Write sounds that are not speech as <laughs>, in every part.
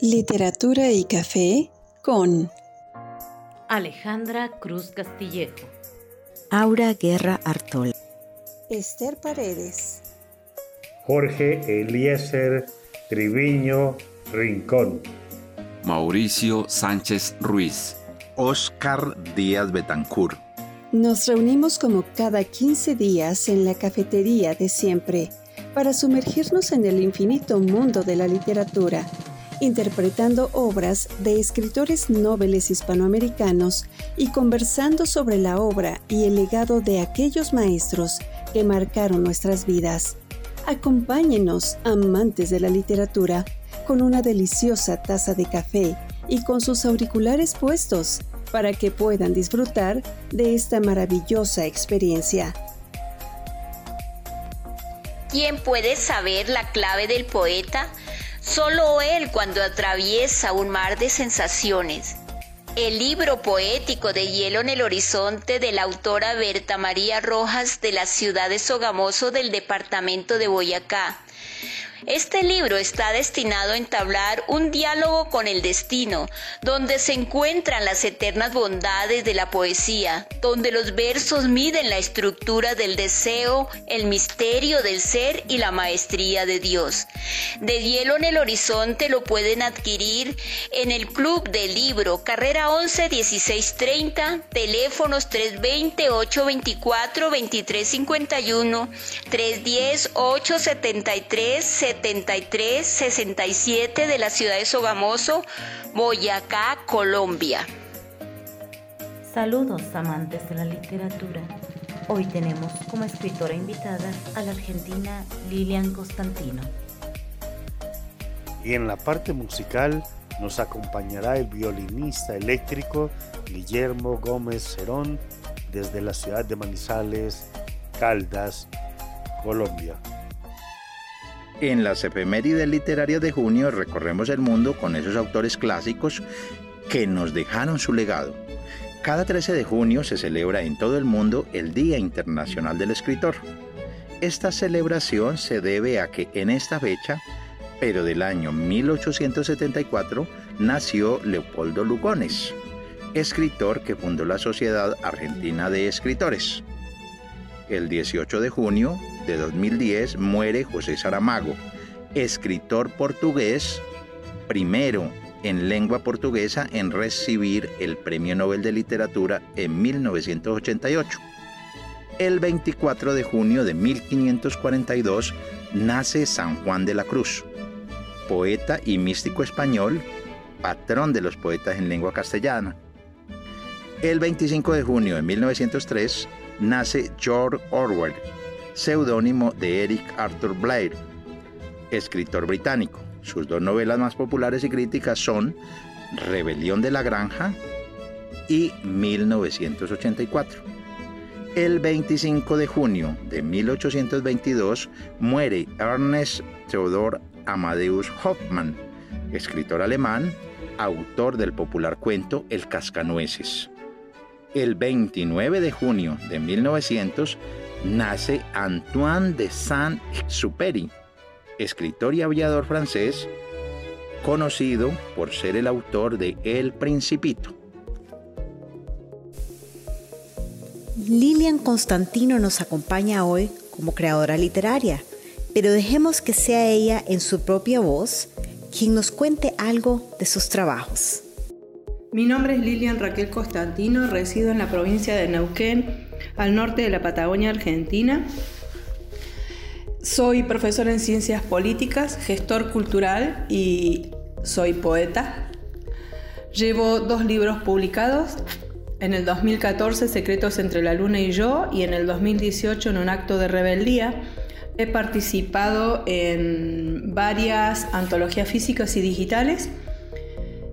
Literatura y Café con Alejandra Cruz Castillejo, Aura Guerra Artol, Esther Paredes, Jorge Eliezer Triviño Rincón, Mauricio Sánchez Ruiz, Oscar Díaz Betancur. Nos reunimos como cada 15 días en la cafetería de siempre para sumergirnos en el infinito mundo de la literatura interpretando obras de escritores nobles hispanoamericanos y conversando sobre la obra y el legado de aquellos maestros que marcaron nuestras vidas. Acompáñenos, amantes de la literatura, con una deliciosa taza de café y con sus auriculares puestos para que puedan disfrutar de esta maravillosa experiencia. ¿Quién puede saber la clave del poeta? Solo él cuando atraviesa un mar de sensaciones. El libro poético de Hielo en el Horizonte de la autora Berta María Rojas de la ciudad de Sogamoso del departamento de Boyacá este libro está destinado a entablar un diálogo con el destino, donde se encuentran las eternas bondades de la poesía, donde los versos miden la estructura del deseo, el misterio del ser y la maestría de Dios. De hielo en el horizonte lo pueden adquirir en el Club del Libro, carrera 11 1630, teléfonos 320 824 2351, 310 873 7367 de la ciudad de Sogamoso, Boyacá, Colombia. Saludos amantes de la literatura. Hoy tenemos como escritora invitada a la argentina Lilian Constantino. Y en la parte musical nos acompañará el violinista eléctrico Guillermo Gómez Cerón desde la ciudad de Manizales, Caldas, Colombia. En las efemérides literarias de junio recorremos el mundo con esos autores clásicos que nos dejaron su legado. Cada 13 de junio se celebra en todo el mundo el Día Internacional del Escritor. Esta celebración se debe a que en esta fecha, pero del año 1874, nació Leopoldo Lugones, escritor que fundó la Sociedad Argentina de Escritores. El 18 de junio de 2010 muere José Saramago, escritor portugués, primero en lengua portuguesa en recibir el Premio Nobel de Literatura en 1988. El 24 de junio de 1542 nace San Juan de la Cruz, poeta y místico español, patrón de los poetas en lengua castellana. El 25 de junio de 1903 nace George Orwell, seudónimo de Eric Arthur Blair, escritor británico. Sus dos novelas más populares y críticas son Rebelión de la Granja y 1984. El 25 de junio de 1822 muere Ernest Theodor Amadeus Hoffmann, escritor alemán, autor del popular cuento El Cascanueces el 29 de junio de 1900 nace Antoine de Saint-Exupéry, escritor y aviador francés, conocido por ser el autor de El Principito. Lilian Constantino nos acompaña hoy como creadora literaria, pero dejemos que sea ella en su propia voz quien nos cuente algo de sus trabajos. Mi nombre es Lilian Raquel Constantino, resido en la provincia de Neuquén, al norte de la Patagonia Argentina. Soy profesor en ciencias políticas, gestor cultural y soy poeta. Llevo dos libros publicados. En el 2014, Secretos entre la Luna y yo, y en el 2018, en un acto de rebeldía, he participado en varias antologías físicas y digitales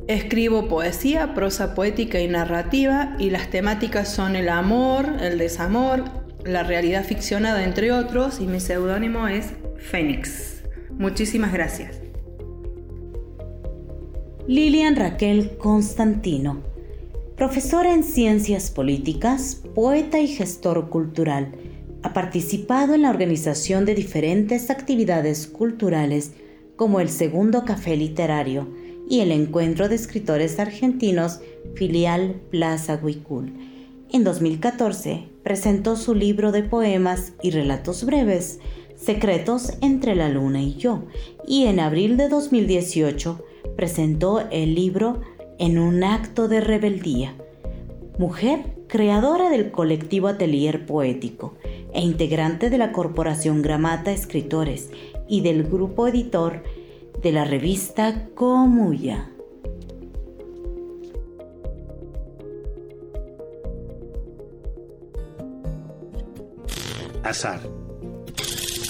Escribo poesía, prosa poética y narrativa y las temáticas son el amor, el desamor, la realidad ficcionada entre otros y mi seudónimo es Fénix. Muchísimas gracias. Lilian Raquel Constantino, profesora en ciencias políticas, poeta y gestor cultural. Ha participado en la organización de diferentes actividades culturales como el Segundo Café Literario, y el Encuentro de Escritores Argentinos filial Plaza Huicul. En 2014 presentó su libro de poemas y relatos breves, Secretos entre la Luna y yo, y en abril de 2018 presentó el libro En un acto de rebeldía. Mujer creadora del colectivo Atelier Poético e integrante de la Corporación Gramata Escritores y del grupo editor de la revista Comuya. Azar.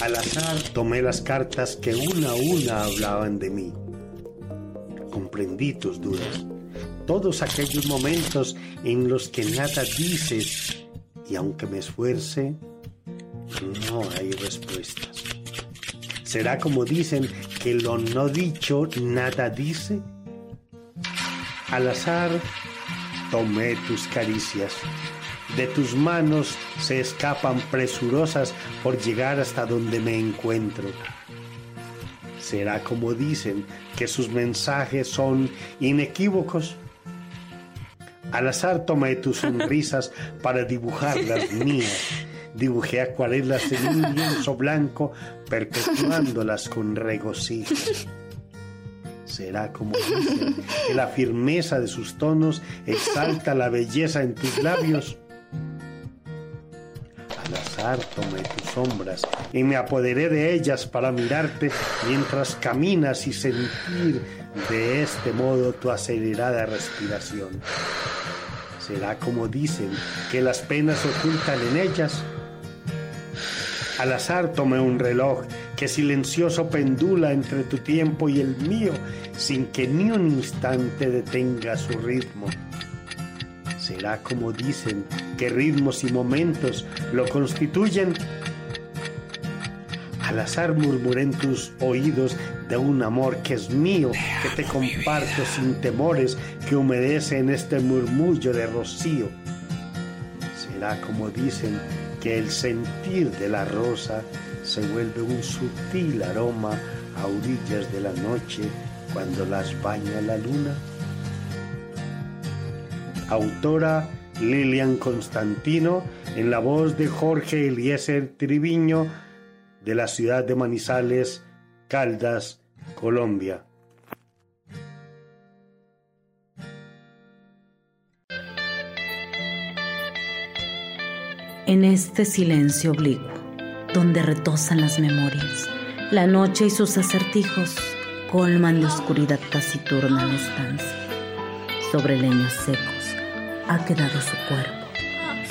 Al azar tomé las cartas que una a una hablaban de mí. Comprendí tus dudas, todos aquellos momentos en los que nada dices y aunque me esfuerce, no hay respuestas. ¿Será como dicen que lo no dicho nada dice? Al azar tomé tus caricias de tus manos se escapan presurosas por llegar hasta donde me encuentro. ¿Será como dicen que sus mensajes son inequívocos? Al azar tomé tus <laughs> sonrisas para dibujar las mías. Dibujé acuarelas en un lienzo blanco, perpetuándolas con regocijo. Será como dicen que la firmeza de sus tonos exalta la belleza en tus labios tomé tus sombras y me apoderé de ellas para mirarte mientras caminas y sentir de este modo tu acelerada respiración. Será como dicen que las penas ocultan en ellas. Al azar tomé un reloj que silencioso pendula entre tu tiempo y el mío sin que ni un instante detenga su ritmo. ¿Será como dicen que ritmos y momentos lo constituyen? Al azar murmuré en tus oídos de un amor que es mío, que te comparto sin temores, que humedece en este murmullo de rocío. Será como dicen que el sentir de la rosa se vuelve un sutil aroma a orillas de la noche cuando las baña la luna autora Lilian Constantino, en la voz de Jorge Eliezer Triviño, de la ciudad de Manizales, Caldas, Colombia. En este silencio oblicuo, donde retosan las memorias, la noche y sus acertijos colman de oscuridad taciturna la estancia. Sobre leños secos ha quedado su cuerpo,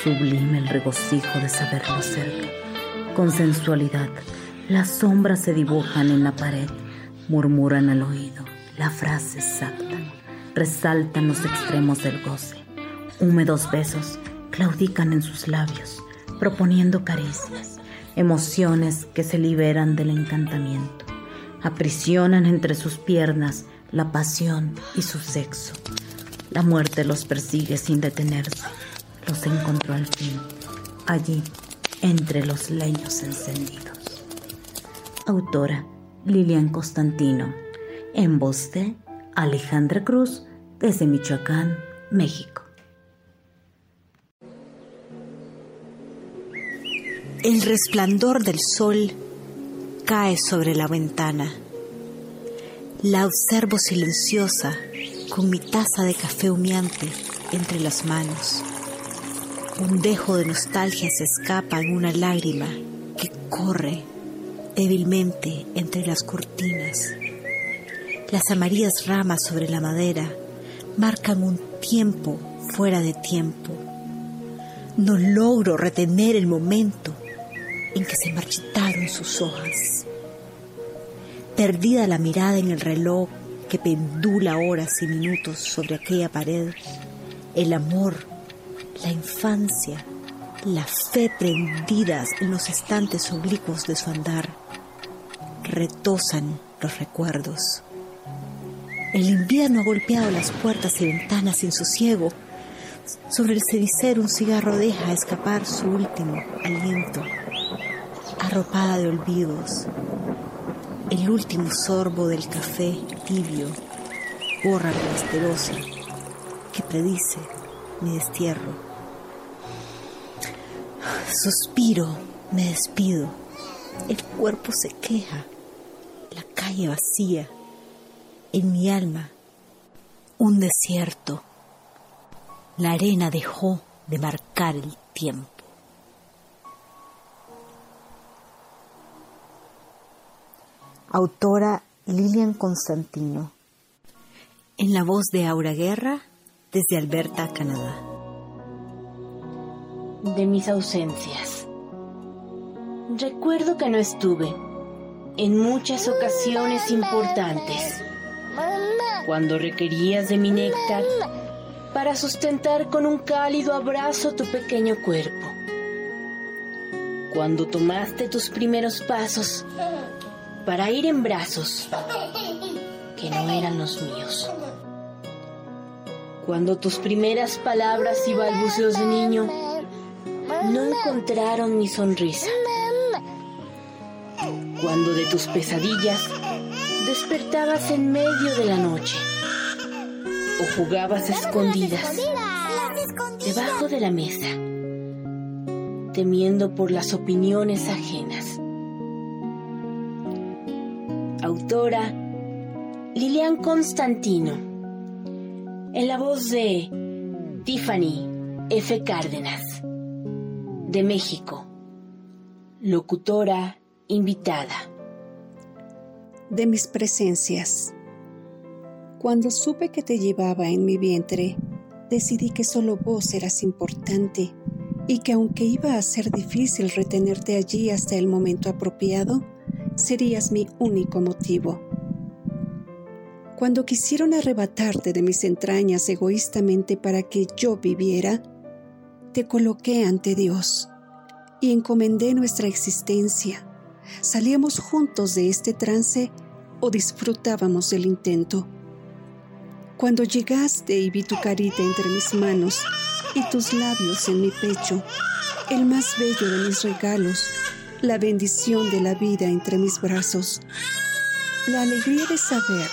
sublime el regocijo de saberlo cerca. Con sensualidad, las sombras se dibujan en la pared, murmuran al oído la frase exacta, resaltan los extremos del goce. Húmedos besos claudican en sus labios, proponiendo caricias, emociones que se liberan del encantamiento, aprisionan entre sus piernas la pasión y su sexo la muerte los persigue sin detenerse. Los encontró al fin, allí, entre los leños encendidos. Autora Lilian Constantino, en voz de Alejandra Cruz, desde Michoacán, México. El resplandor del sol cae sobre la ventana. La observo silenciosa con mi taza de café humeante entre las manos. Un dejo de nostalgia se escapa en una lágrima que corre débilmente entre las cortinas. Las amarillas ramas sobre la madera marcan un tiempo fuera de tiempo. No logro retener el momento en se marchitaron sus hojas. Perdida la mirada en el reloj que pendula horas y minutos sobre aquella pared, el amor, la infancia, la fe prendidas en los estantes oblicuos de su andar, retosan los recuerdos. El invierno ha golpeado las puertas y ventanas sin sosiego. Sobre el cenicero un cigarro deja escapar su último aliento, arropada de olvidos, el último sorbo del café tibio gorra menesterosa que predice mi destierro. Suspiro, me despido, el cuerpo se queja, la calle vacía, en mi alma un desierto. La arena dejó de marcar el tiempo. Autora Lilian Constantino. En la voz de Aura Guerra, desde Alberta, Canadá. De mis ausencias. Recuerdo que no estuve en muchas ocasiones importantes. Cuando requerías de mi néctar para sustentar con un cálido abrazo tu pequeño cuerpo. Cuando tomaste tus primeros pasos para ir en brazos que no eran los míos. Cuando tus primeras palabras y balbuceos de niño no encontraron mi sonrisa. Cuando de tus pesadillas despertabas en medio de la noche o jugabas escondidas debajo de la mesa, temiendo por las opiniones ajenas. Lilian Constantino, en la voz de Tiffany F. Cárdenas, de México, locutora invitada. De mis presencias. Cuando supe que te llevaba en mi vientre, decidí que solo vos eras importante y que aunque iba a ser difícil retenerte allí hasta el momento apropiado, serías mi único motivo. Cuando quisieron arrebatarte de mis entrañas egoístamente para que yo viviera, te coloqué ante Dios y encomendé nuestra existencia. Salíamos juntos de este trance o disfrutábamos del intento. Cuando llegaste y vi tu carita entre mis manos y tus labios en mi pecho, el más bello de mis regalos, la bendición de la vida entre mis brazos, la alegría de saber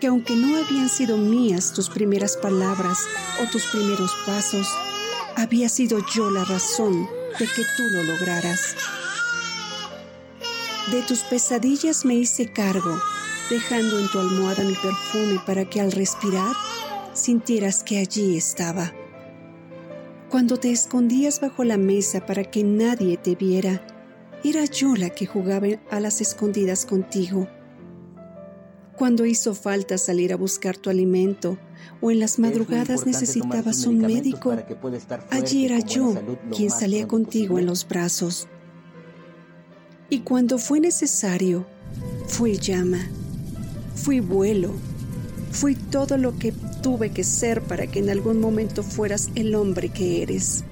que aunque no habían sido mías tus primeras palabras o tus primeros pasos, había sido yo la razón de que tú lo lograras. De tus pesadillas me hice cargo dejando en tu almohada mi perfume para que al respirar sintieras que allí estaba. Cuando te escondías bajo la mesa para que nadie te viera, era yo la que jugaba a las escondidas contigo. Cuando hizo falta salir a buscar tu alimento o en las madrugadas necesitabas un médico, allí era yo quien salía contigo en los brazos. Y cuando fue necesario, fui llama Fui vuelo, fui todo lo que tuve que ser para que en algún momento fueras el hombre que eres.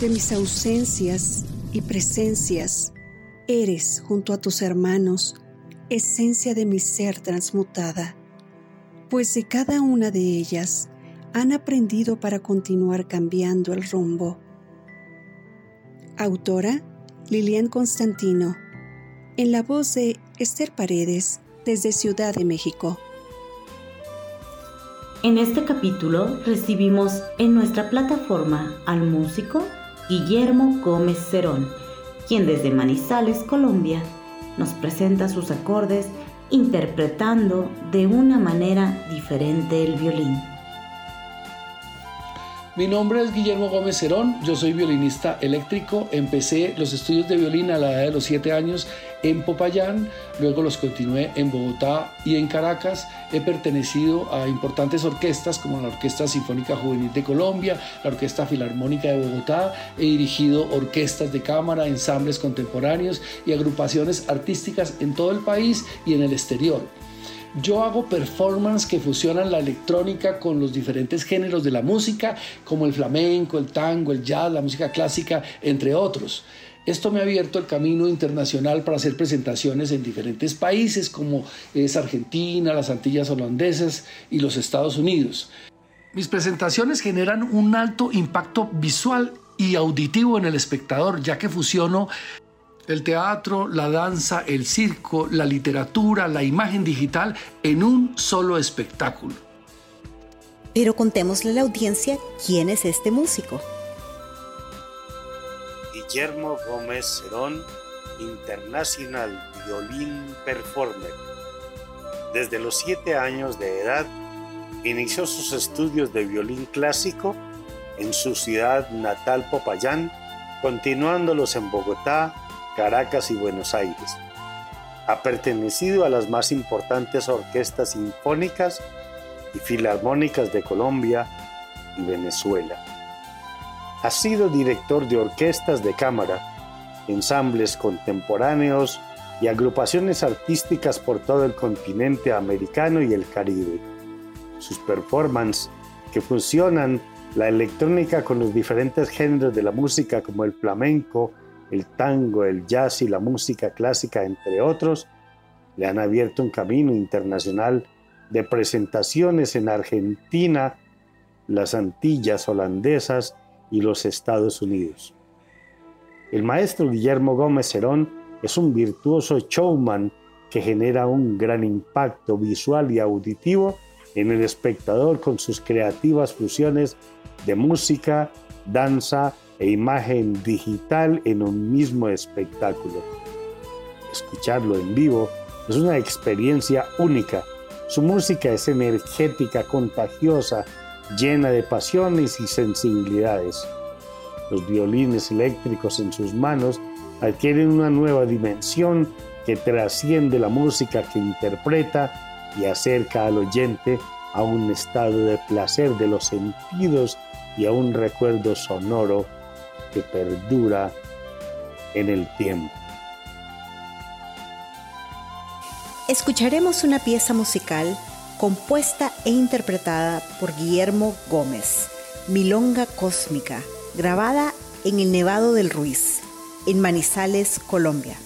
De mis ausencias y presencias, eres, junto a tus hermanos, esencia de mi ser transmutada, pues de cada una de ellas han aprendido para continuar cambiando el rumbo. Autora Lilian Constantino, en la voz de Esther Paredes, desde Ciudad de México. En este capítulo recibimos en nuestra plataforma al músico Guillermo Gómez Cerón, quien desde Manizales, Colombia, nos presenta sus acordes interpretando de una manera diferente el violín. Mi nombre es Guillermo Gómez Cerón, yo soy violinista eléctrico, empecé los estudios de violín a la edad de los 7 años en Popayán, luego los continué en Bogotá y en Caracas. He pertenecido a importantes orquestas como la Orquesta Sinfónica Juvenil de Colombia, la Orquesta Filarmónica de Bogotá, he dirigido orquestas de cámara, ensambles contemporáneos y agrupaciones artísticas en todo el país y en el exterior. Yo hago performance que fusionan la electrónica con los diferentes géneros de la música, como el flamenco, el tango, el jazz, la música clásica, entre otros. Esto me ha abierto el camino internacional para hacer presentaciones en diferentes países como es Argentina, las Antillas holandesas y los Estados Unidos. Mis presentaciones generan un alto impacto visual y auditivo en el espectador, ya que fusiono el teatro, la danza, el circo, la literatura, la imagen digital en un solo espectáculo. Pero contémosle a la audiencia quién es este músico. Guillermo Gómez Cerón, International Violin Performer. Desde los siete años de edad, inició sus estudios de violín clásico en su ciudad natal Popayán, continuándolos en Bogotá, Caracas y Buenos Aires. Ha pertenecido a las más importantes orquestas sinfónicas y filarmónicas de Colombia y Venezuela. Ha sido director de orquestas de cámara, ensambles contemporáneos y agrupaciones artísticas por todo el continente americano y el Caribe. Sus performances, que funcionan la electrónica con los diferentes géneros de la música como el flamenco, el tango, el jazz y la música clásica, entre otros, le han abierto un camino internacional de presentaciones en Argentina, las Antillas holandesas y los Estados Unidos. El maestro Guillermo Gómez Cerón es un virtuoso showman que genera un gran impacto visual y auditivo en el espectador con sus creativas fusiones de música, danza e imagen digital en un mismo espectáculo. Escucharlo en vivo es una experiencia única. Su música es energética, contagiosa, llena de pasiones y sensibilidades. Los violines eléctricos en sus manos adquieren una nueva dimensión que trasciende la música que interpreta y acerca al oyente a un estado de placer de los sentidos y a un recuerdo sonoro que perdura en el tiempo. Escucharemos una pieza musical compuesta e interpretada por Guillermo Gómez, Milonga Cósmica, grabada en el Nevado del Ruiz, en Manizales, Colombia.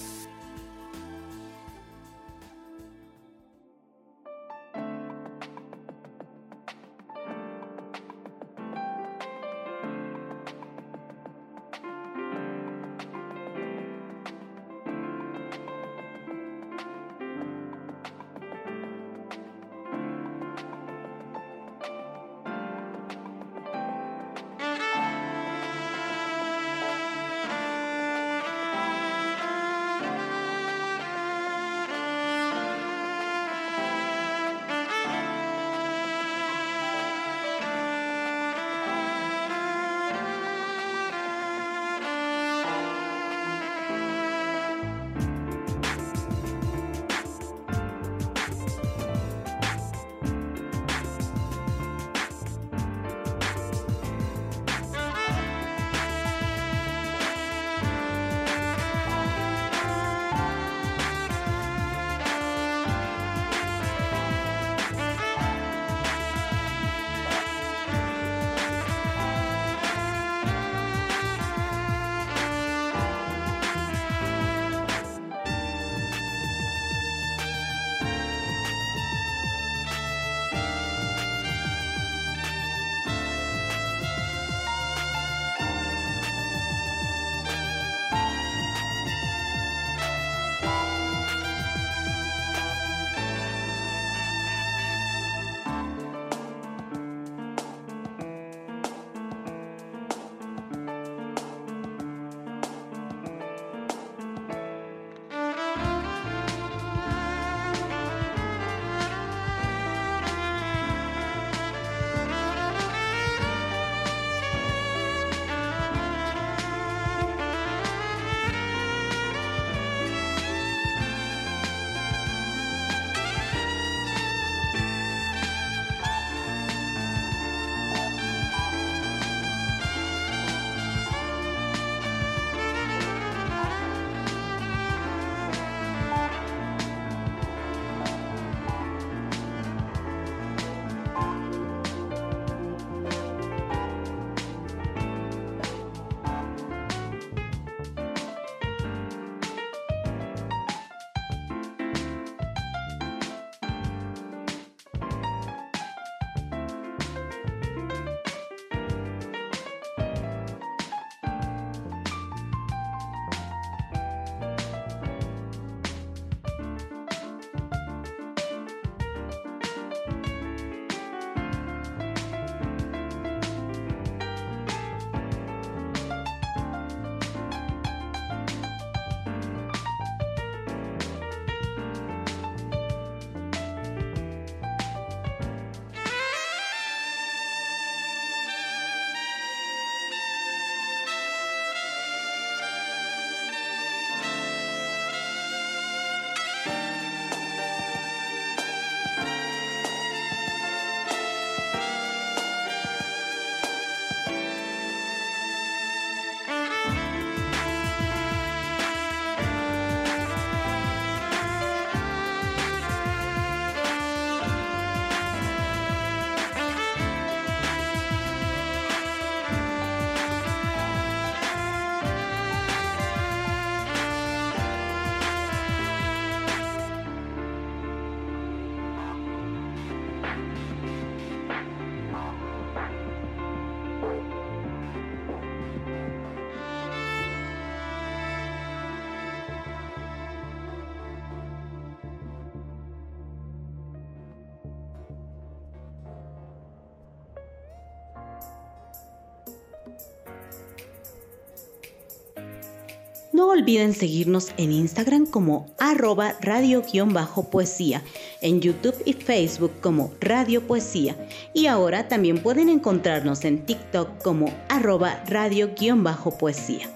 Olviden seguirnos en Instagram como arroba radio-poesía, en YouTube y Facebook como Radio Poesía y ahora también pueden encontrarnos en TikTok como arroba radio-poesía.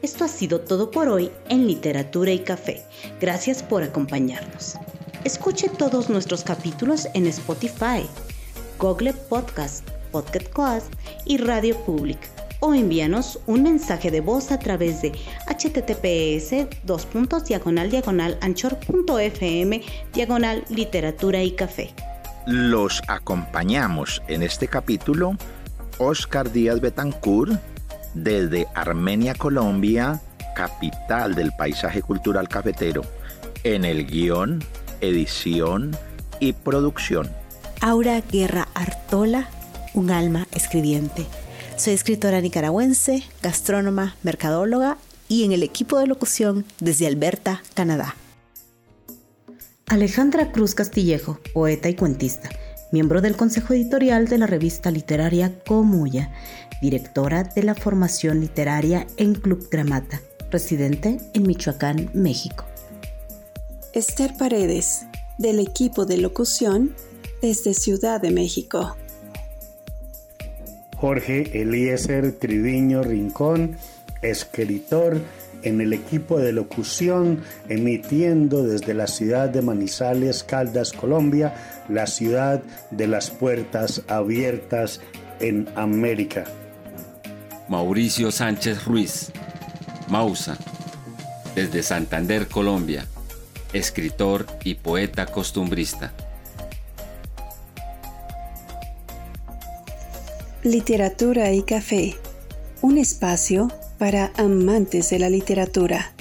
Esto ha sido todo por hoy en Literatura y Café. Gracias por acompañarnos. Escuche todos nuestros capítulos en Spotify, Google Podcast, Podcast y Radio Public o envíanos un mensaje de voz a través de https dos diagonal diagonal anchor.fm diagonal literatura y café. Los acompañamos en este capítulo Oscar Díaz Betancourt desde Armenia, Colombia, capital del paisaje cultural cafetero, en el guion, edición y producción. Aura Guerra Artola, un alma escribiente. Soy escritora nicaragüense, gastrónoma, mercadóloga y en el equipo de locución desde Alberta, Canadá. Alejandra Cruz Castillejo, poeta y cuentista, miembro del consejo editorial de la revista literaria Comuya, directora de la formación literaria en Club Gramata, residente en Michoacán, México. Esther Paredes, del equipo de locución desde Ciudad de México. Jorge Eliezer Triviño Rincón, escritor en el equipo de locución, emitiendo desde la ciudad de Manizales, Caldas, Colombia, la ciudad de las puertas abiertas en América. Mauricio Sánchez Ruiz, Mausa, desde Santander, Colombia, escritor y poeta costumbrista. Literatura y Café, un espacio para amantes de la literatura.